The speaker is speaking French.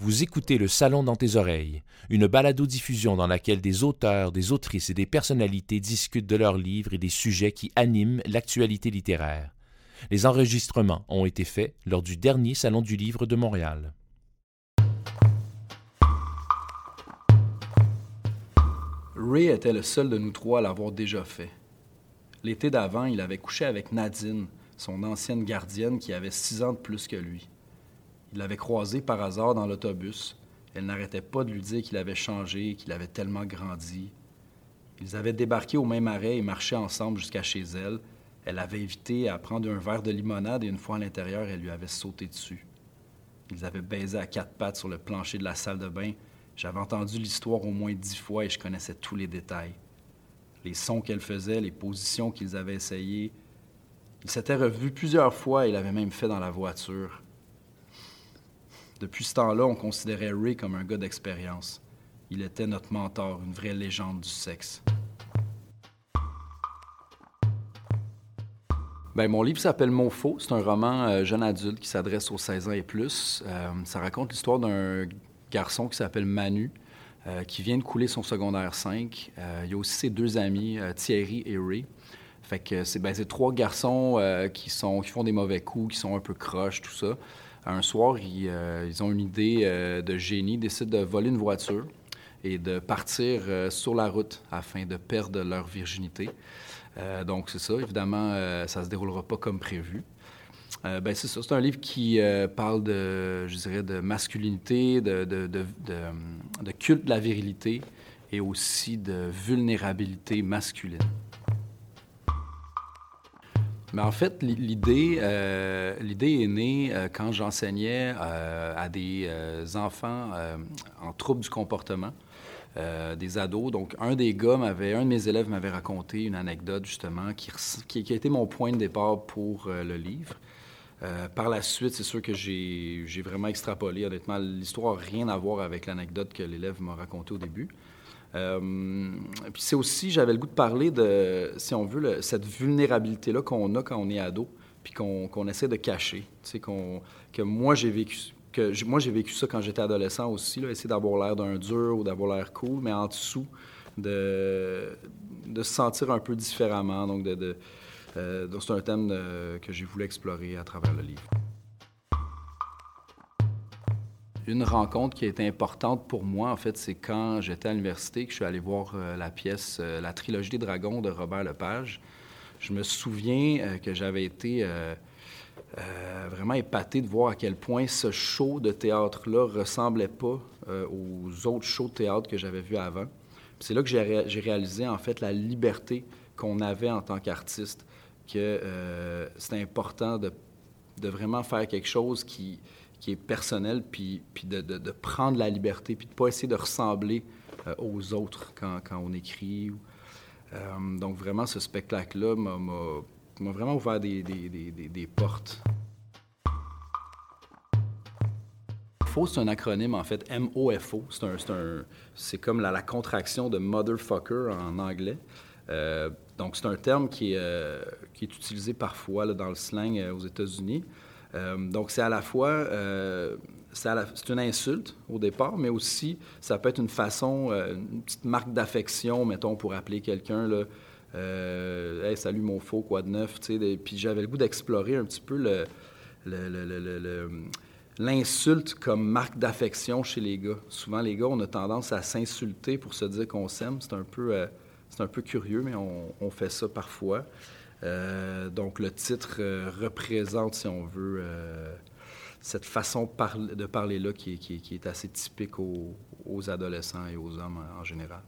Vous écoutez Le Salon dans tes oreilles, une balado-diffusion dans laquelle des auteurs, des autrices et des personnalités discutent de leurs livres et des sujets qui animent l'actualité littéraire. Les enregistrements ont été faits lors du dernier Salon du Livre de Montréal. Ray était le seul de nous trois à l'avoir déjà fait. L'été d'avant, il avait couché avec Nadine, son ancienne gardienne qui avait six ans de plus que lui. Il l'avait croisée par hasard dans l'autobus. Elle n'arrêtait pas de lui dire qu'il avait changé, qu'il avait tellement grandi. Ils avaient débarqué au même arrêt et marché ensemble jusqu'à chez elle. Elle l'avait invité à prendre un verre de limonade et une fois à l'intérieur, elle lui avait sauté dessus. Ils avaient baisé à quatre pattes sur le plancher de la salle de bain. J'avais entendu l'histoire au moins dix fois et je connaissais tous les détails. Les sons qu'elle faisait, les positions qu'ils avaient essayées. Ils s'étaient revus plusieurs fois et l'avaient même fait dans la voiture. Depuis ce temps-là, on considérait Ray comme un gars d'expérience. Il était notre mentor, une vraie légende du sexe. Ben, mon livre s'appelle Mon Faux. C'est un roman euh, jeune adulte qui s'adresse aux 16 ans et plus. Euh, ça raconte l'histoire d'un garçon qui s'appelle Manu, euh, qui vient de couler son secondaire 5. il y a aussi ses deux amis, Thierry et Ray. Fait que c'est ben, trois garçons qui, sont, qui font des mauvais coups, qui sont un peu croches, tout ça un soir, euh, ils, ont une idée euh, de génie, ils décident de voler une voiture et de partir euh, sur la route afin de perdre leur virginité. donc, c'est ça. Évidemment, ça ne se déroulera pas comme prévu. ben, c'est ça. Un livre qui parle de, je masculinité, de, de, culte de la virilité et aussi de vulnérabilité masculine. Mais en fait, l'idée, euh, l'idée est née euh, quand j'enseignais euh, à des enfants en trouble du comportement, des ados. Donc, un des gars m'avait, un de mes élèves m'avait raconté une anecdote justement qui, qui, a été mon point de départ pour le livre. par la suite, c'est sûr que j'ai vraiment extrapolé. Honnêtement, l'histoire n'a rien à voir avec l'anecdote que l'élève m'a racontée au début. Euh, puis c'est aussi, j'avais le goût de parler de, si on veut, cette vulnérabilité-là qu'on a quand on est ado, puis qu'on essaie de cacher. Tu qu'on, que moi, j'ai vécu que moi, j'ai vécu ça quand j'étais adolescent aussi, là, essayer d'avoir l'air d'un dur ou d'avoir l'air cool, mais en dessous, de, de se sentir un peu différemment. Donc, de, euh, c'est un thème que j'ai voulu explorer à travers le livre une rencontre qui a été importante pour moi, en fait, c'est quand j'étais à l'université que je suis allé voir euh, la pièce euh, La trilogie des dragons de Robert Lepage. Je me souviens euh, que j'avais été vraiment épaté de voir à quel point ce show de théâtre-là ressemblait pas aux autres shows de théâtre que j'avais vus avant. C'est là que j'ai réalisé, en fait, la liberté qu'on avait en tant qu'artiste, que c'était important de, vraiment faire quelque chose qui qui est personnel, puis, puis de, de, prendre la liberté, puis de ne pas essayer de ressembler euh, aux autres quand, quand on écrit. Euh, donc vraiment, ce spectacle-là m'a vraiment ouvert des, des, des, des portes. MOFO, c'est un acronyme, en fait, M-O-F-O. C'est comme la, contraction de motherfucker en anglais. Euh, donc, c'est un terme qui est, qui est utilisé parfois dans le slang aux États-Unis. Euh, donc, c'est à la fois, euh, c'est une insulte au départ, mais aussi, ça peut être une façon, euh, une petite marque d'affection, mettons, pour appeler quelqu'un, là, hey, salut mon faux, quoi de neuf, tu sais. Puis j'avais le goût d'explorer un petit peu l'insulte comme marque d'affection chez les gars. Souvent, les gars, on a tendance à s'insulter pour se dire qu'on s'aime. C'est un peu, un peu curieux, mais on, fait ça parfois. Euh, donc le titre euh, représente, si on veut, euh, cette façon de parler-là qui, est assez typique aux, adolescents et aux hommes en général.